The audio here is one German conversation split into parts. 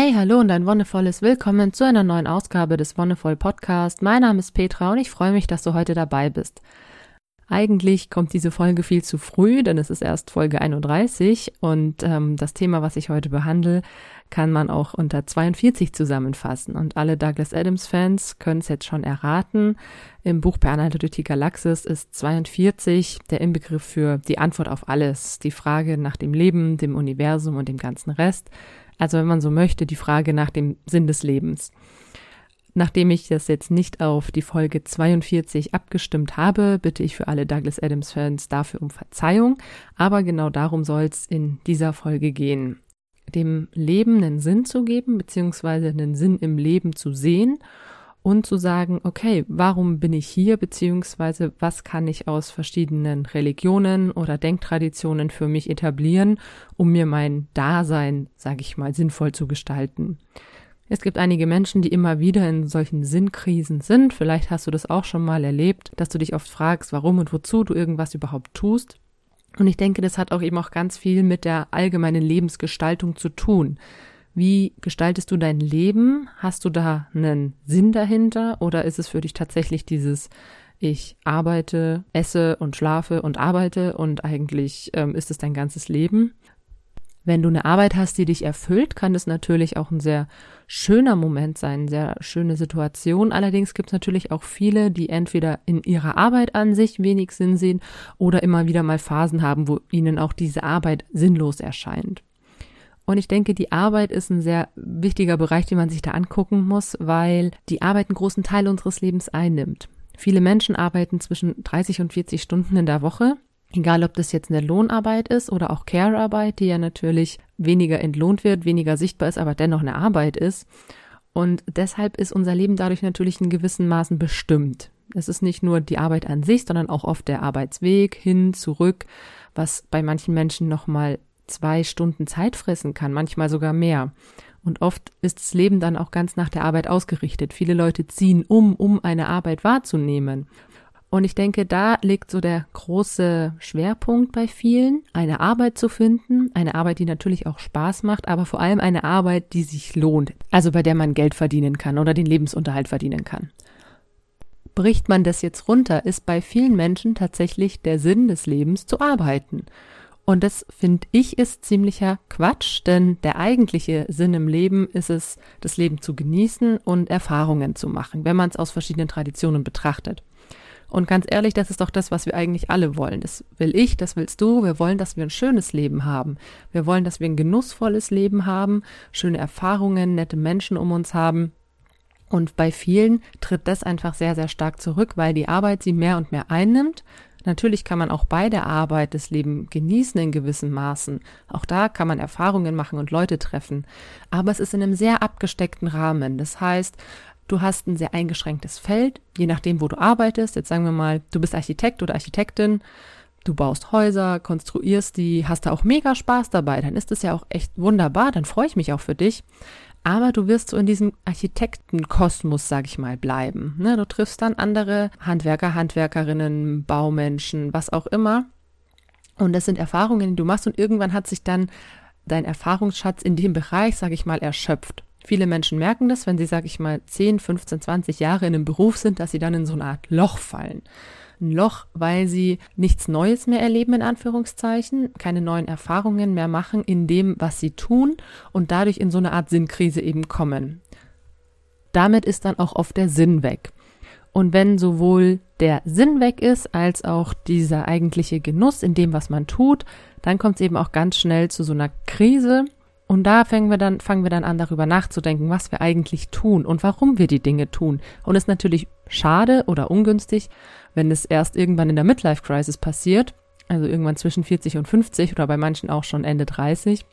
Hey, hallo und ein wundervolles Willkommen zu einer neuen Ausgabe des Wonnevoll Podcast. Mein Name ist Petra und ich freue mich, dass du heute dabei bist. Eigentlich kommt diese Folge viel zu früh, denn es ist erst Folge 31 und ähm, das Thema, was ich heute behandle, kann man auch unter 42 zusammenfassen. Und alle Douglas Adams-Fans können es jetzt schon erraten. Im Buch Per Anhalter durch die Galaxis ist 42 der Inbegriff für die Antwort auf alles, die Frage nach dem Leben, dem Universum und dem ganzen Rest. Also wenn man so möchte, die Frage nach dem Sinn des Lebens. Nachdem ich das jetzt nicht auf die Folge 42 abgestimmt habe, bitte ich für alle Douglas Adams Fans dafür um Verzeihung, aber genau darum soll es in dieser Folge gehen. Dem Leben einen Sinn zu geben, beziehungsweise einen Sinn im Leben zu sehen und zu sagen, okay, warum bin ich hier, beziehungsweise was kann ich aus verschiedenen Religionen oder Denktraditionen für mich etablieren, um mir mein Dasein, sage ich mal, sinnvoll zu gestalten. Es gibt einige Menschen, die immer wieder in solchen Sinnkrisen sind. Vielleicht hast du das auch schon mal erlebt, dass du dich oft fragst, warum und wozu du irgendwas überhaupt tust. Und ich denke, das hat auch eben auch ganz viel mit der allgemeinen Lebensgestaltung zu tun. Wie gestaltest du dein Leben? Hast du da einen Sinn dahinter oder ist es für dich tatsächlich dieses ich arbeite, esse und schlafe und arbeite und eigentlich ähm, ist es dein ganzes Leben? Wenn du eine Arbeit hast, die dich erfüllt, kann es natürlich auch ein sehr schöner Moment sein, eine sehr schöne Situation. Allerdings gibt es natürlich auch viele, die entweder in ihrer Arbeit an sich wenig Sinn sehen oder immer wieder mal Phasen haben, wo ihnen auch diese Arbeit sinnlos erscheint. Und ich denke, die Arbeit ist ein sehr wichtiger Bereich, den man sich da angucken muss, weil die Arbeit einen großen Teil unseres Lebens einnimmt. Viele Menschen arbeiten zwischen 30 und 40 Stunden in der Woche Egal, ob das jetzt eine Lohnarbeit ist oder auch Care-Arbeit, die ja natürlich weniger entlohnt wird, weniger sichtbar ist, aber dennoch eine Arbeit ist. Und deshalb ist unser Leben dadurch natürlich in gewissen Maßen bestimmt. Es ist nicht nur die Arbeit an sich, sondern auch oft der Arbeitsweg hin, zurück, was bei manchen Menschen nochmal zwei Stunden Zeit fressen kann, manchmal sogar mehr. Und oft ist das Leben dann auch ganz nach der Arbeit ausgerichtet. Viele Leute ziehen um, um eine Arbeit wahrzunehmen. Und ich denke, da liegt so der große Schwerpunkt bei vielen, eine Arbeit zu finden, eine Arbeit, die natürlich auch Spaß macht, aber vor allem eine Arbeit, die sich lohnt, also bei der man Geld verdienen kann oder den Lebensunterhalt verdienen kann. Bricht man das jetzt runter, ist bei vielen Menschen tatsächlich der Sinn des Lebens zu arbeiten. Und das finde ich ist ziemlicher Quatsch, denn der eigentliche Sinn im Leben ist es, das Leben zu genießen und Erfahrungen zu machen, wenn man es aus verschiedenen Traditionen betrachtet. Und ganz ehrlich, das ist doch das, was wir eigentlich alle wollen. Das will ich, das willst du. Wir wollen, dass wir ein schönes Leben haben. Wir wollen, dass wir ein genussvolles Leben haben, schöne Erfahrungen, nette Menschen um uns haben. Und bei vielen tritt das einfach sehr, sehr stark zurück, weil die Arbeit sie mehr und mehr einnimmt. Natürlich kann man auch bei der Arbeit das Leben genießen in gewissen Maßen. Auch da kann man Erfahrungen machen und Leute treffen. Aber es ist in einem sehr abgesteckten Rahmen. Das heißt, Du hast ein sehr eingeschränktes Feld, je nachdem, wo du arbeitest. Jetzt sagen wir mal, du bist Architekt oder Architektin, du baust Häuser, konstruierst die, hast da auch mega Spaß dabei, dann ist es ja auch echt wunderbar, dann freue ich mich auch für dich. Aber du wirst so in diesem Architektenkosmos, sag ich mal, bleiben. Ne? Du triffst dann andere Handwerker, Handwerkerinnen, Baumenschen, was auch immer. Und das sind Erfahrungen, die du machst und irgendwann hat sich dann dein Erfahrungsschatz in dem Bereich, sag ich mal, erschöpft. Viele Menschen merken das, wenn sie, sag ich mal, 10, 15, 20 Jahre in einem Beruf sind, dass sie dann in so eine Art Loch fallen. Ein Loch, weil sie nichts Neues mehr erleben, in Anführungszeichen, keine neuen Erfahrungen mehr machen in dem, was sie tun und dadurch in so eine Art Sinnkrise eben kommen. Damit ist dann auch oft der Sinn weg. Und wenn sowohl der Sinn weg ist, als auch dieser eigentliche Genuss in dem, was man tut, dann kommt es eben auch ganz schnell zu so einer Krise, und da fangen wir dann, fangen wir dann an, darüber nachzudenken, was wir eigentlich tun und warum wir die Dinge tun. Und es ist natürlich schade oder ungünstig, wenn es erst irgendwann in der Midlife Crisis passiert, also irgendwann zwischen 40 und 50 oder bei manchen auch schon Ende 30.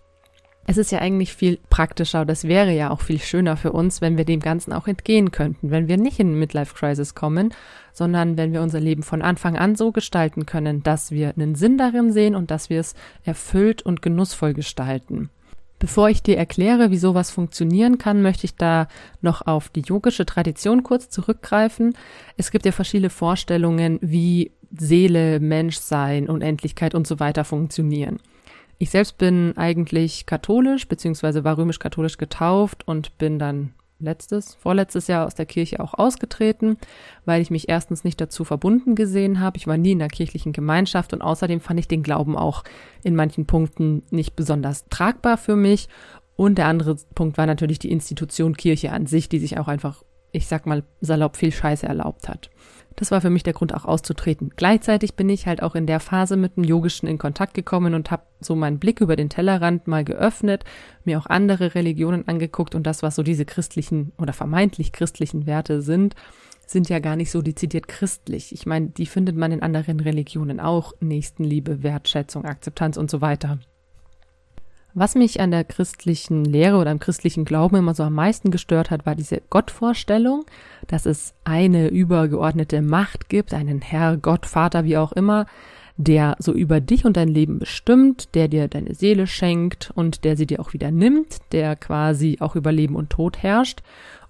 Es ist ja eigentlich viel praktischer es wäre ja auch viel schöner für uns, wenn wir dem Ganzen auch entgehen könnten, wenn wir nicht in Midlife Crisis kommen, sondern wenn wir unser Leben von Anfang an so gestalten können, dass wir einen Sinn darin sehen und dass wir es erfüllt und genussvoll gestalten. Bevor ich dir erkläre, wie sowas funktionieren kann, möchte ich da noch auf die yogische Tradition kurz zurückgreifen. Es gibt ja verschiedene Vorstellungen, wie Seele, Menschsein, Unendlichkeit und so weiter funktionieren. Ich selbst bin eigentlich katholisch, beziehungsweise war römisch-katholisch getauft und bin dann letztes, vorletztes Jahr aus der Kirche auch ausgetreten, weil ich mich erstens nicht dazu verbunden gesehen habe. Ich war nie in der kirchlichen Gemeinschaft und außerdem fand ich den Glauben auch in manchen Punkten nicht besonders tragbar für mich. Und der andere Punkt war natürlich die Institution Kirche an sich, die sich auch einfach, ich sag mal, salopp viel Scheiße erlaubt hat. Das war für mich der Grund, auch auszutreten. Gleichzeitig bin ich halt auch in der Phase mit dem Yogischen in Kontakt gekommen und habe so meinen Blick über den Tellerrand mal geöffnet, mir auch andere Religionen angeguckt und das, was so diese christlichen oder vermeintlich christlichen Werte sind, sind ja gar nicht so dezidiert christlich. Ich meine, die findet man in anderen Religionen auch. Nächstenliebe, Wertschätzung, Akzeptanz und so weiter. Was mich an der christlichen Lehre oder am christlichen Glauben immer so am meisten gestört hat, war diese Gottvorstellung, dass es eine übergeordnete Macht gibt, einen Herr, Gott, Vater, wie auch immer, der so über dich und dein Leben bestimmt, der dir deine Seele schenkt und der sie dir auch wieder nimmt, der quasi auch über Leben und Tod herrscht.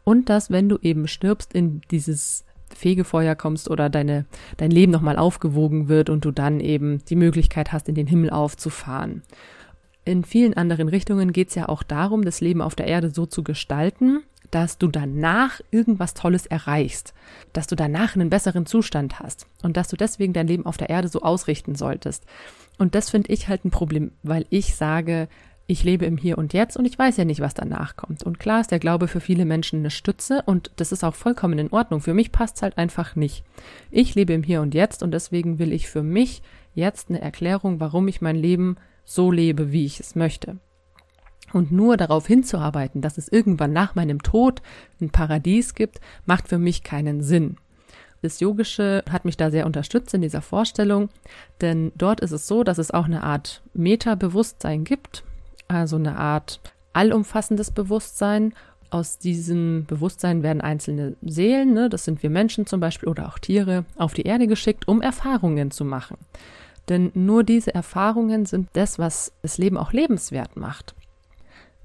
Und dass, wenn du eben stirbst, in dieses Fegefeuer kommst oder deine, dein Leben nochmal aufgewogen wird und du dann eben die Möglichkeit hast, in den Himmel aufzufahren in vielen anderen Richtungen geht es ja auch darum, das Leben auf der Erde so zu gestalten, dass du danach irgendwas Tolles erreichst, dass du danach einen besseren Zustand hast und dass du deswegen dein Leben auf der Erde so ausrichten solltest. Und das finde ich halt ein Problem, weil ich sage, ich lebe im Hier und Jetzt und ich weiß ja nicht, was danach kommt. Und klar ist der Glaube für viele Menschen eine Stütze und das ist auch vollkommen in Ordnung. Für mich passt es halt einfach nicht. Ich lebe im Hier und Jetzt und deswegen will ich für mich jetzt eine Erklärung, warum ich mein Leben so lebe, wie ich es möchte. Und nur darauf hinzuarbeiten, dass es irgendwann nach meinem Tod ein Paradies gibt, macht für mich keinen Sinn. Das Yogische hat mich da sehr unterstützt in dieser Vorstellung, denn dort ist es so, dass es auch eine Art Metabewusstsein gibt, also eine Art allumfassendes Bewusstsein. Aus diesem Bewusstsein werden einzelne Seelen, ne, das sind wir Menschen zum Beispiel oder auch Tiere, auf die Erde geschickt, um Erfahrungen zu machen. Denn nur diese Erfahrungen sind das, was das Leben auch lebenswert macht.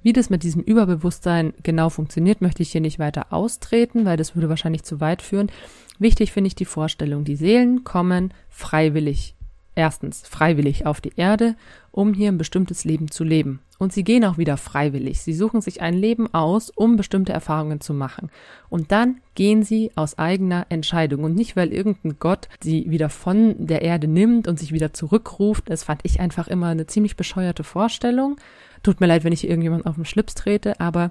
Wie das mit diesem Überbewusstsein genau funktioniert, möchte ich hier nicht weiter austreten, weil das würde wahrscheinlich zu weit führen. Wichtig finde ich die Vorstellung, die Seelen kommen freiwillig, erstens freiwillig auf die Erde, um hier ein bestimmtes Leben zu leben. Und sie gehen auch wieder freiwillig. Sie suchen sich ein Leben aus, um bestimmte Erfahrungen zu machen. Und dann gehen sie aus eigener Entscheidung. Und nicht, weil irgendein Gott sie wieder von der Erde nimmt und sich wieder zurückruft. Das fand ich einfach immer eine ziemlich bescheuerte Vorstellung. Tut mir leid, wenn ich irgendjemand auf den Schlips trete, aber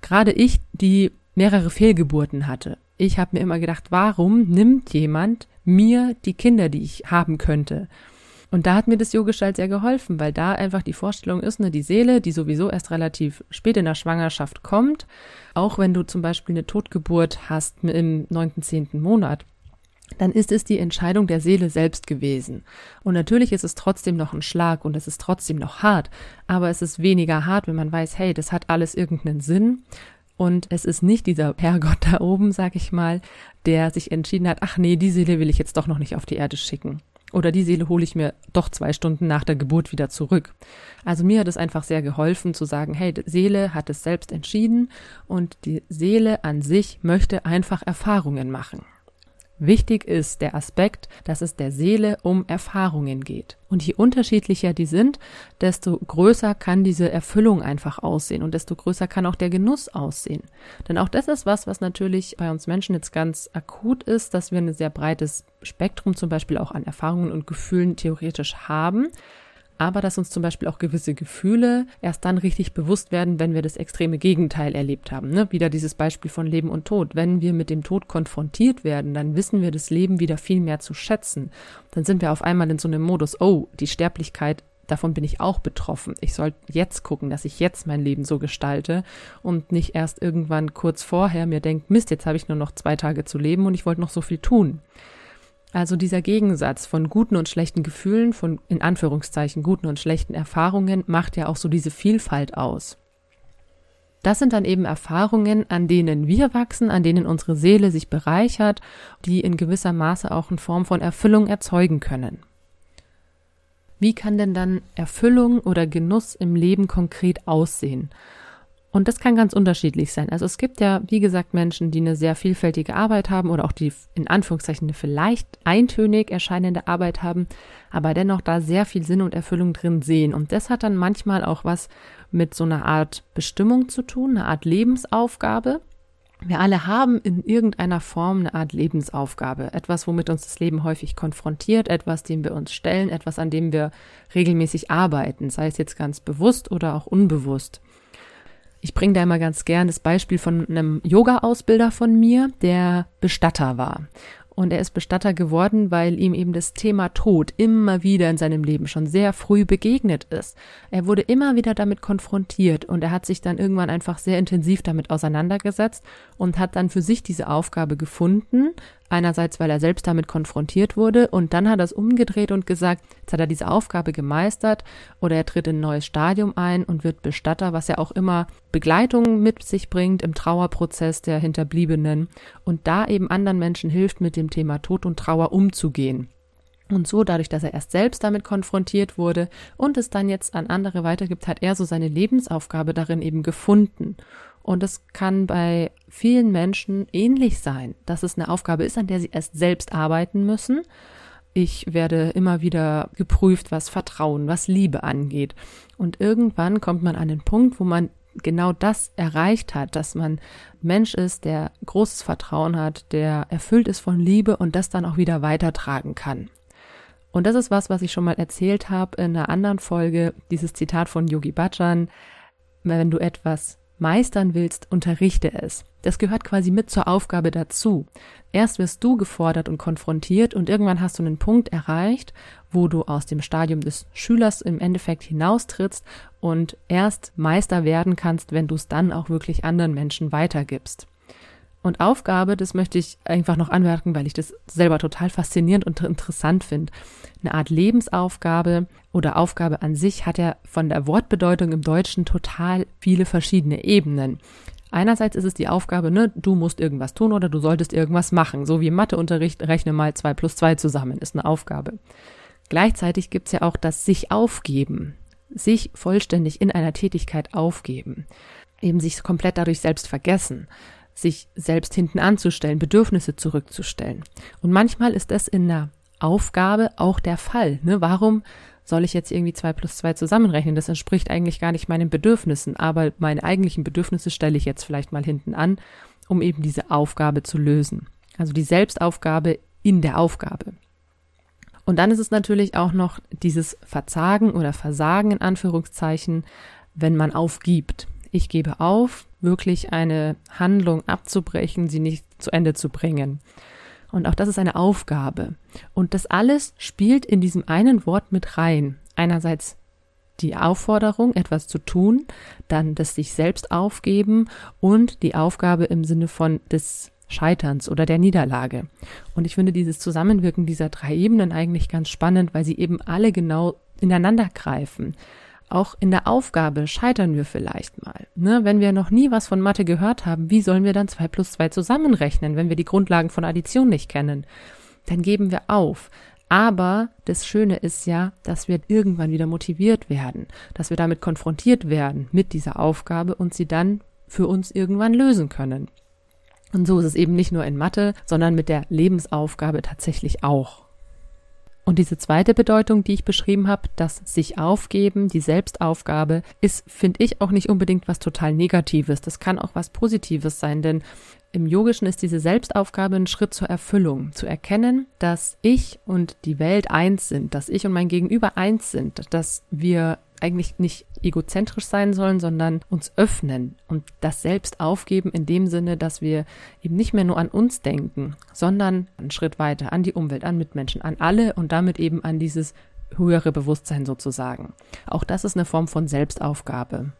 gerade ich, die mehrere Fehlgeburten hatte, ich habe mir immer gedacht, warum nimmt jemand mir die Kinder, die ich haben könnte? Und da hat mir das Yogisch halt sehr geholfen, weil da einfach die Vorstellung ist, ne, die Seele, die sowieso erst relativ spät in der Schwangerschaft kommt, auch wenn du zum Beispiel eine Totgeburt hast im neunten, zehnten Monat, dann ist es die Entscheidung der Seele selbst gewesen. Und natürlich ist es trotzdem noch ein Schlag und es ist trotzdem noch hart, aber es ist weniger hart, wenn man weiß, hey, das hat alles irgendeinen Sinn. Und es ist nicht dieser Herrgott da oben, sag ich mal, der sich entschieden hat, ach nee, die Seele will ich jetzt doch noch nicht auf die Erde schicken. Oder die Seele hole ich mir doch zwei Stunden nach der Geburt wieder zurück. Also mir hat es einfach sehr geholfen zu sagen, hey, die Seele hat es selbst entschieden und die Seele an sich möchte einfach Erfahrungen machen. Wichtig ist der Aspekt, dass es der Seele um Erfahrungen geht. Und je unterschiedlicher die sind, desto größer kann diese Erfüllung einfach aussehen und desto größer kann auch der Genuss aussehen. Denn auch das ist was, was natürlich bei uns Menschen jetzt ganz akut ist, dass wir ein sehr breites Spektrum zum Beispiel auch an Erfahrungen und Gefühlen theoretisch haben aber dass uns zum Beispiel auch gewisse Gefühle erst dann richtig bewusst werden, wenn wir das extreme Gegenteil erlebt haben. Ne? Wieder dieses Beispiel von Leben und Tod. Wenn wir mit dem Tod konfrontiert werden, dann wissen wir das Leben wieder viel mehr zu schätzen. Dann sind wir auf einmal in so einem Modus, oh, die Sterblichkeit davon bin ich auch betroffen. Ich soll jetzt gucken, dass ich jetzt mein Leben so gestalte und nicht erst irgendwann kurz vorher mir denke, Mist, jetzt habe ich nur noch zwei Tage zu leben und ich wollte noch so viel tun. Also dieser Gegensatz von guten und schlechten Gefühlen, von in Anführungszeichen guten und schlechten Erfahrungen macht ja auch so diese Vielfalt aus. Das sind dann eben Erfahrungen, an denen wir wachsen, an denen unsere Seele sich bereichert, die in gewisser Maße auch in Form von Erfüllung erzeugen können. Wie kann denn dann Erfüllung oder Genuss im Leben konkret aussehen? Und das kann ganz unterschiedlich sein. Also es gibt ja, wie gesagt, Menschen, die eine sehr vielfältige Arbeit haben oder auch die in Anführungszeichen eine vielleicht eintönig erscheinende Arbeit haben, aber dennoch da sehr viel Sinn und Erfüllung drin sehen. Und das hat dann manchmal auch was mit so einer Art Bestimmung zu tun, eine Art Lebensaufgabe. Wir alle haben in irgendeiner Form eine Art Lebensaufgabe, etwas, womit uns das Leben häufig konfrontiert, etwas, dem wir uns stellen, etwas, an dem wir regelmäßig arbeiten, sei es jetzt ganz bewusst oder auch unbewusst. Ich bringe da immer ganz gern das Beispiel von einem Yoga-Ausbilder von mir, der Bestatter war. Und er ist Bestatter geworden, weil ihm eben das Thema Tod immer wieder in seinem Leben schon sehr früh begegnet ist. Er wurde immer wieder damit konfrontiert und er hat sich dann irgendwann einfach sehr intensiv damit auseinandergesetzt und hat dann für sich diese Aufgabe gefunden, Einerseits, weil er selbst damit konfrontiert wurde und dann hat er es umgedreht und gesagt, jetzt hat er diese Aufgabe gemeistert oder er tritt in ein neues Stadium ein und wird Bestatter, was ja auch immer Begleitung mit sich bringt im Trauerprozess der Hinterbliebenen und da eben anderen Menschen hilft, mit dem Thema Tod und Trauer umzugehen. Und so, dadurch, dass er erst selbst damit konfrontiert wurde und es dann jetzt an andere weitergibt, hat er so seine Lebensaufgabe darin eben gefunden. Und es kann bei vielen Menschen ähnlich sein, dass es eine Aufgabe ist, an der sie erst selbst arbeiten müssen. Ich werde immer wieder geprüft, was Vertrauen, was Liebe angeht. Und irgendwann kommt man an den Punkt, wo man genau das erreicht hat, dass man Mensch ist, der großes Vertrauen hat, der erfüllt ist von Liebe und das dann auch wieder weitertragen kann. Und das ist was, was ich schon mal erzählt habe in einer anderen Folge, dieses Zitat von Yogi Bhajan, wenn du etwas meistern willst, unterrichte es. Das gehört quasi mit zur Aufgabe dazu. Erst wirst du gefordert und konfrontiert und irgendwann hast du einen Punkt erreicht, wo du aus dem Stadium des Schülers im Endeffekt hinaustrittst und erst Meister werden kannst, wenn du es dann auch wirklich anderen Menschen weitergibst. Und Aufgabe, das möchte ich einfach noch anmerken, weil ich das selber total faszinierend und interessant finde. Eine Art Lebensaufgabe oder Aufgabe an sich hat ja von der Wortbedeutung im Deutschen total viele verschiedene Ebenen. Einerseits ist es die Aufgabe, ne, du musst irgendwas tun oder du solltest irgendwas machen. So wie im Matheunterricht, rechne mal zwei plus zwei zusammen, ist eine Aufgabe. Gleichzeitig gibt's ja auch das sich aufgeben, sich vollständig in einer Tätigkeit aufgeben, eben sich komplett dadurch selbst vergessen sich selbst hinten anzustellen, Bedürfnisse zurückzustellen. Und manchmal ist das in der Aufgabe auch der Fall. Ne? Warum soll ich jetzt irgendwie zwei plus zwei zusammenrechnen? Das entspricht eigentlich gar nicht meinen Bedürfnissen, aber meine eigentlichen Bedürfnisse stelle ich jetzt vielleicht mal hinten an, um eben diese Aufgabe zu lösen. Also die Selbstaufgabe in der Aufgabe. Und dann ist es natürlich auch noch dieses Verzagen oder Versagen in Anführungszeichen, wenn man aufgibt. Ich gebe auf, wirklich eine Handlung abzubrechen, sie nicht zu Ende zu bringen. Und auch das ist eine Aufgabe. Und das alles spielt in diesem einen Wort mit rein. Einerseits die Aufforderung, etwas zu tun, dann das sich selbst aufgeben und die Aufgabe im Sinne von des Scheiterns oder der Niederlage. Und ich finde dieses Zusammenwirken dieser drei Ebenen eigentlich ganz spannend, weil sie eben alle genau ineinander greifen. Auch in der Aufgabe scheitern wir vielleicht mal. Ne? Wenn wir noch nie was von Mathe gehört haben, wie sollen wir dann zwei plus zwei zusammenrechnen, wenn wir die Grundlagen von Addition nicht kennen? Dann geben wir auf. Aber das Schöne ist ja, dass wir irgendwann wieder motiviert werden, dass wir damit konfrontiert werden mit dieser Aufgabe und sie dann für uns irgendwann lösen können. Und so ist es eben nicht nur in Mathe, sondern mit der Lebensaufgabe tatsächlich auch. Und diese zweite Bedeutung, die ich beschrieben habe, das sich aufgeben, die Selbstaufgabe, ist, finde ich, auch nicht unbedingt was total Negatives. Das kann auch was Positives sein, denn im Yogischen ist diese Selbstaufgabe ein Schritt zur Erfüllung, zu erkennen, dass ich und die Welt eins sind, dass ich und mein Gegenüber eins sind, dass wir eigentlich nicht egozentrisch sein sollen, sondern uns öffnen und das selbst aufgeben in dem Sinne, dass wir eben nicht mehr nur an uns denken, sondern einen Schritt weiter an die Umwelt, an Mitmenschen, an alle und damit eben an dieses höhere Bewusstsein sozusagen. Auch das ist eine Form von Selbstaufgabe.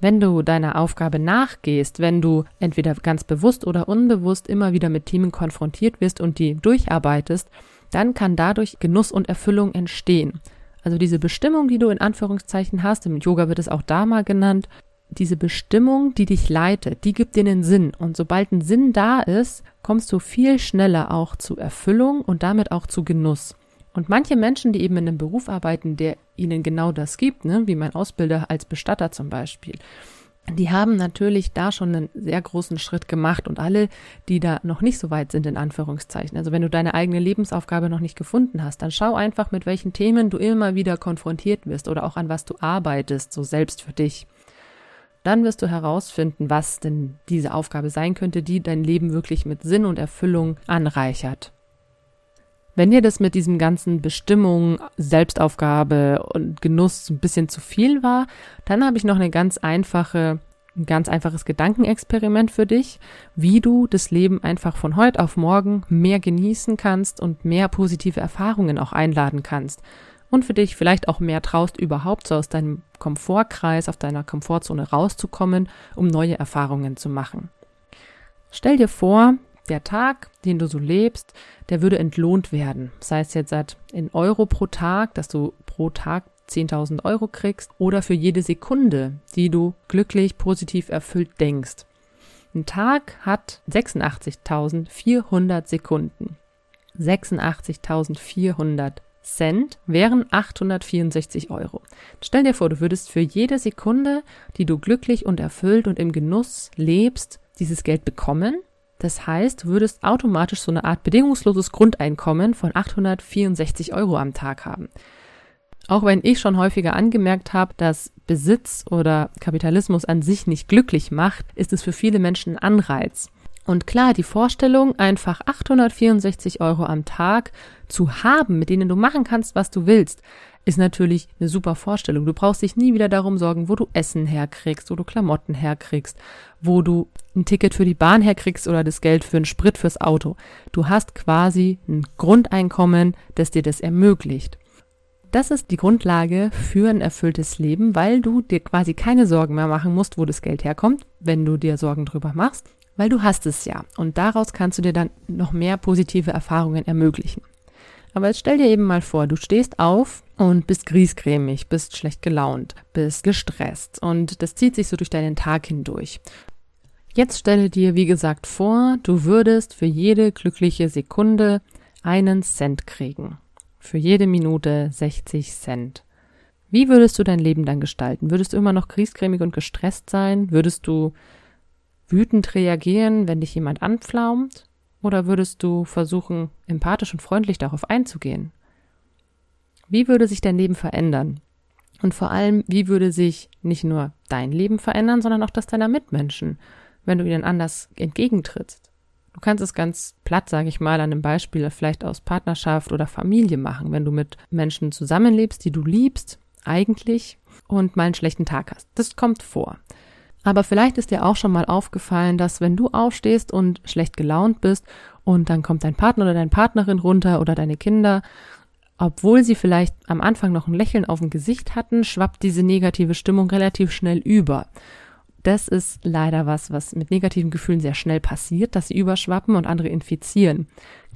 Wenn du deiner Aufgabe nachgehst, wenn du entweder ganz bewusst oder unbewusst immer wieder mit Themen konfrontiert wirst und die durcharbeitest, dann kann dadurch Genuss und Erfüllung entstehen. Also diese Bestimmung, die du in Anführungszeichen hast, im Yoga wird es auch da mal genannt, diese Bestimmung, die dich leitet, die gibt dir einen Sinn. Und sobald ein Sinn da ist, kommst du viel schneller auch zu Erfüllung und damit auch zu Genuss. Und manche Menschen, die eben in einem Beruf arbeiten, der ihnen genau das gibt, ne, wie mein Ausbilder als Bestatter zum Beispiel, die haben natürlich da schon einen sehr großen Schritt gemacht und alle, die da noch nicht so weit sind, in Anführungszeichen. Also wenn du deine eigene Lebensaufgabe noch nicht gefunden hast, dann schau einfach, mit welchen Themen du immer wieder konfrontiert wirst oder auch an was du arbeitest, so selbst für dich. Dann wirst du herausfinden, was denn diese Aufgabe sein könnte, die dein Leben wirklich mit Sinn und Erfüllung anreichert. Wenn dir das mit diesem ganzen Bestimmung, Selbstaufgabe und Genuss ein bisschen zu viel war, dann habe ich noch eine ganz einfache, ein ganz einfaches Gedankenexperiment für dich, wie du das Leben einfach von heute auf morgen mehr genießen kannst und mehr positive Erfahrungen auch einladen kannst. Und für dich vielleicht auch mehr traust, überhaupt so aus deinem Komfortkreis, auf deiner Komfortzone rauszukommen, um neue Erfahrungen zu machen. Stell dir vor, der Tag, den du so lebst, der würde entlohnt werden. Sei es jetzt in Euro pro Tag, dass du pro Tag 10.000 Euro kriegst oder für jede Sekunde, die du glücklich, positiv erfüllt denkst. Ein Tag hat 86.400 Sekunden. 86.400 Cent wären 864 Euro. Stell dir vor, du würdest für jede Sekunde, die du glücklich und erfüllt und im Genuss lebst, dieses Geld bekommen das heißt, du würdest automatisch so eine Art bedingungsloses Grundeinkommen von 864 Euro am Tag haben. Auch wenn ich schon häufiger angemerkt habe, dass Besitz oder Kapitalismus an sich nicht glücklich macht, ist es für viele Menschen ein Anreiz. Und klar, die Vorstellung, einfach 864 Euro am Tag zu haben, mit denen du machen kannst, was du willst, ist natürlich eine super Vorstellung. Du brauchst dich nie wieder darum sorgen, wo du Essen herkriegst, wo du Klamotten herkriegst, wo du ein Ticket für die Bahn herkriegst oder das Geld für einen Sprit fürs Auto. Du hast quasi ein Grundeinkommen, das dir das ermöglicht. Das ist die Grundlage für ein erfülltes Leben, weil du dir quasi keine Sorgen mehr machen musst, wo das Geld herkommt, wenn du dir Sorgen drüber machst, weil du hast es ja. Und daraus kannst du dir dann noch mehr positive Erfahrungen ermöglichen. Aber jetzt stell dir eben mal vor, du stehst auf und bist griesgrämig, bist schlecht gelaunt, bist gestresst und das zieht sich so durch deinen Tag hindurch. Jetzt stelle dir, wie gesagt, vor, du würdest für jede glückliche Sekunde einen Cent kriegen. Für jede Minute 60 Cent. Wie würdest du dein Leben dann gestalten? Würdest du immer noch griesgrämig und gestresst sein? Würdest du wütend reagieren, wenn dich jemand anpflaumt? Oder würdest du versuchen, empathisch und freundlich darauf einzugehen? Wie würde sich dein Leben verändern? Und vor allem, wie würde sich nicht nur dein Leben verändern, sondern auch das deiner Mitmenschen, wenn du ihnen anders entgegentrittst? Du kannst es ganz platt, sage ich mal, an einem Beispiel vielleicht aus Partnerschaft oder Familie machen, wenn du mit Menschen zusammenlebst, die du liebst, eigentlich, und mal einen schlechten Tag hast. Das kommt vor. Aber vielleicht ist dir auch schon mal aufgefallen, dass wenn du aufstehst und schlecht gelaunt bist und dann kommt dein Partner oder deine Partnerin runter oder deine Kinder, obwohl sie vielleicht am Anfang noch ein Lächeln auf dem Gesicht hatten, schwappt diese negative Stimmung relativ schnell über. Das ist leider was, was mit negativen Gefühlen sehr schnell passiert, dass sie überschwappen und andere infizieren.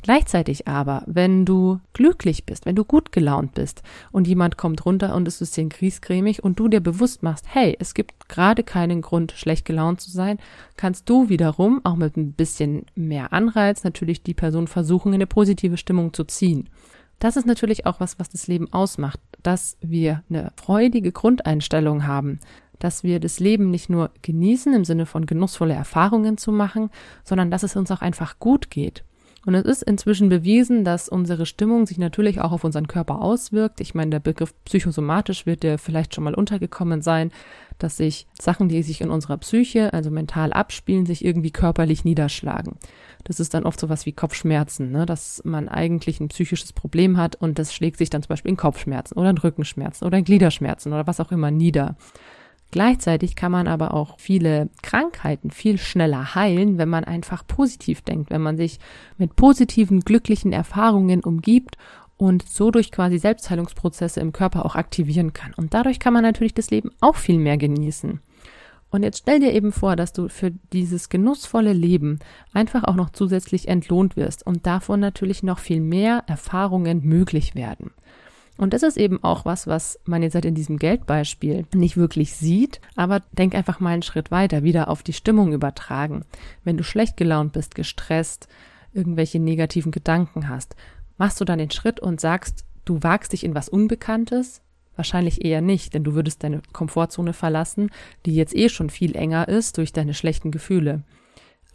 Gleichzeitig aber, wenn du glücklich bist, wenn du gut gelaunt bist und jemand kommt runter und ist ein griesgrämig und du dir bewusst machst, hey, es gibt gerade keinen Grund, schlecht gelaunt zu sein, kannst du wiederum auch mit ein bisschen mehr Anreiz natürlich die Person versuchen, in eine positive Stimmung zu ziehen. Das ist natürlich auch was, was das Leben ausmacht, dass wir eine freudige Grundeinstellung haben, dass wir das Leben nicht nur genießen im Sinne von genussvolle Erfahrungen zu machen, sondern dass es uns auch einfach gut geht. Und es ist inzwischen bewiesen, dass unsere Stimmung sich natürlich auch auf unseren Körper auswirkt. Ich meine, der Begriff psychosomatisch wird dir vielleicht schon mal untergekommen sein, dass sich Sachen, die sich in unserer Psyche, also mental abspielen, sich irgendwie körperlich niederschlagen. Das ist dann oft sowas wie Kopfschmerzen, ne? dass man eigentlich ein psychisches Problem hat und das schlägt sich dann zum Beispiel in Kopfschmerzen oder in Rückenschmerzen oder in Gliederschmerzen oder was auch immer nieder. Gleichzeitig kann man aber auch viele Krankheiten viel schneller heilen, wenn man einfach positiv denkt, wenn man sich mit positiven, glücklichen Erfahrungen umgibt und so durch quasi Selbstheilungsprozesse im Körper auch aktivieren kann. Und dadurch kann man natürlich das Leben auch viel mehr genießen. Und jetzt stell dir eben vor, dass du für dieses genussvolle Leben einfach auch noch zusätzlich entlohnt wirst und davon natürlich noch viel mehr Erfahrungen möglich werden. Und das ist eben auch was, was man jetzt halt in diesem Geldbeispiel nicht wirklich sieht, aber denk einfach mal einen Schritt weiter, wieder auf die Stimmung übertragen. Wenn du schlecht gelaunt bist, gestresst, irgendwelche negativen Gedanken hast, machst du dann den Schritt und sagst, du wagst dich in was Unbekanntes, Wahrscheinlich eher nicht, denn du würdest deine Komfortzone verlassen, die jetzt eh schon viel enger ist durch deine schlechten Gefühle.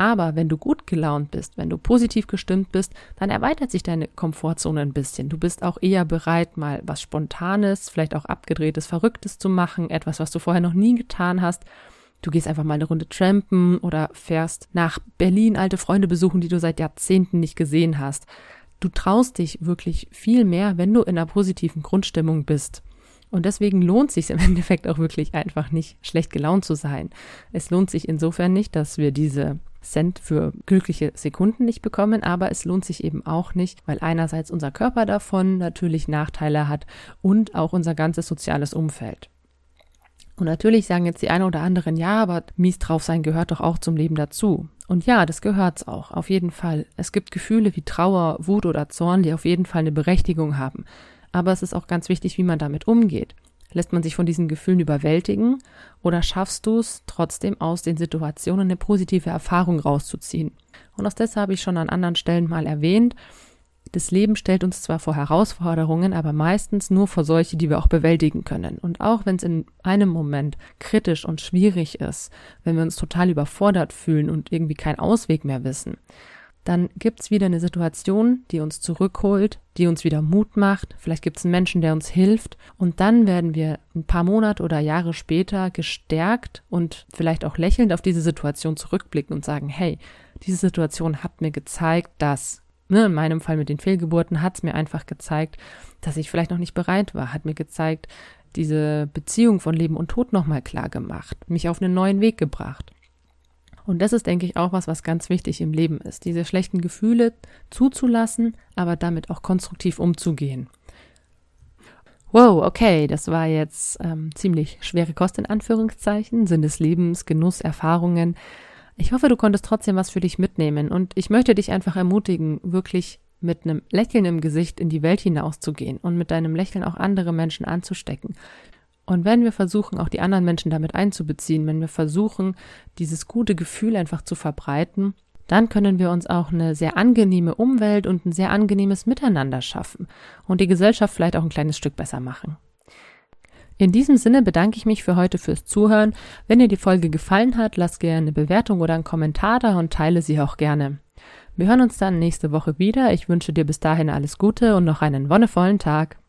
Aber wenn du gut gelaunt bist, wenn du positiv gestimmt bist, dann erweitert sich deine Komfortzone ein bisschen. Du bist auch eher bereit, mal was Spontanes, vielleicht auch abgedrehtes, Verrücktes zu machen, etwas, was du vorher noch nie getan hast. Du gehst einfach mal eine Runde trampen oder fährst nach Berlin alte Freunde besuchen, die du seit Jahrzehnten nicht gesehen hast. Du traust dich wirklich viel mehr, wenn du in einer positiven Grundstimmung bist. Und deswegen lohnt sich im Endeffekt auch wirklich einfach nicht, schlecht gelaunt zu sein. Es lohnt sich insofern nicht, dass wir diese Cent für glückliche Sekunden nicht bekommen, aber es lohnt sich eben auch nicht, weil einerseits unser Körper davon natürlich Nachteile hat und auch unser ganzes soziales Umfeld. Und natürlich sagen jetzt die eine oder anderen, ja, aber mies drauf sein gehört doch auch zum Leben dazu. Und ja, das gehört's auch, auf jeden Fall. Es gibt Gefühle wie Trauer, Wut oder Zorn, die auf jeden Fall eine Berechtigung haben aber es ist auch ganz wichtig, wie man damit umgeht. Lässt man sich von diesen Gefühlen überwältigen oder schaffst du es trotzdem aus den Situationen eine positive Erfahrung rauszuziehen? Und auch das habe ich schon an anderen Stellen mal erwähnt. Das Leben stellt uns zwar vor Herausforderungen, aber meistens nur vor solche, die wir auch bewältigen können. Und auch wenn es in einem Moment kritisch und schwierig ist, wenn wir uns total überfordert fühlen und irgendwie keinen Ausweg mehr wissen, dann gibt's wieder eine Situation, die uns zurückholt, die uns wieder Mut macht. Vielleicht gibt's einen Menschen, der uns hilft. Und dann werden wir ein paar Monate oder Jahre später gestärkt und vielleicht auch lächelnd auf diese Situation zurückblicken und sagen, hey, diese Situation hat mir gezeigt, dass, ne, in meinem Fall mit den Fehlgeburten hat's mir einfach gezeigt, dass ich vielleicht noch nicht bereit war, hat mir gezeigt, diese Beziehung von Leben und Tod nochmal klar gemacht, mich auf einen neuen Weg gebracht. Und das ist, denke ich, auch was, was ganz wichtig im Leben ist, diese schlechten Gefühle zuzulassen, aber damit auch konstruktiv umzugehen. Wow, okay, das war jetzt ähm, ziemlich schwere Kost in Anführungszeichen, Sinn des Lebens, Genuss, Erfahrungen. Ich hoffe, du konntest trotzdem was für dich mitnehmen und ich möchte dich einfach ermutigen, wirklich mit einem Lächeln im Gesicht in die Welt hinauszugehen und mit deinem Lächeln auch andere Menschen anzustecken. Und wenn wir versuchen, auch die anderen Menschen damit einzubeziehen, wenn wir versuchen, dieses gute Gefühl einfach zu verbreiten, dann können wir uns auch eine sehr angenehme Umwelt und ein sehr angenehmes Miteinander schaffen und die Gesellschaft vielleicht auch ein kleines Stück besser machen. In diesem Sinne bedanke ich mich für heute fürs Zuhören. Wenn dir die Folge gefallen hat, lass gerne eine Bewertung oder einen Kommentar da und teile sie auch gerne. Wir hören uns dann nächste Woche wieder. Ich wünsche dir bis dahin alles Gute und noch einen wonnevollen Tag.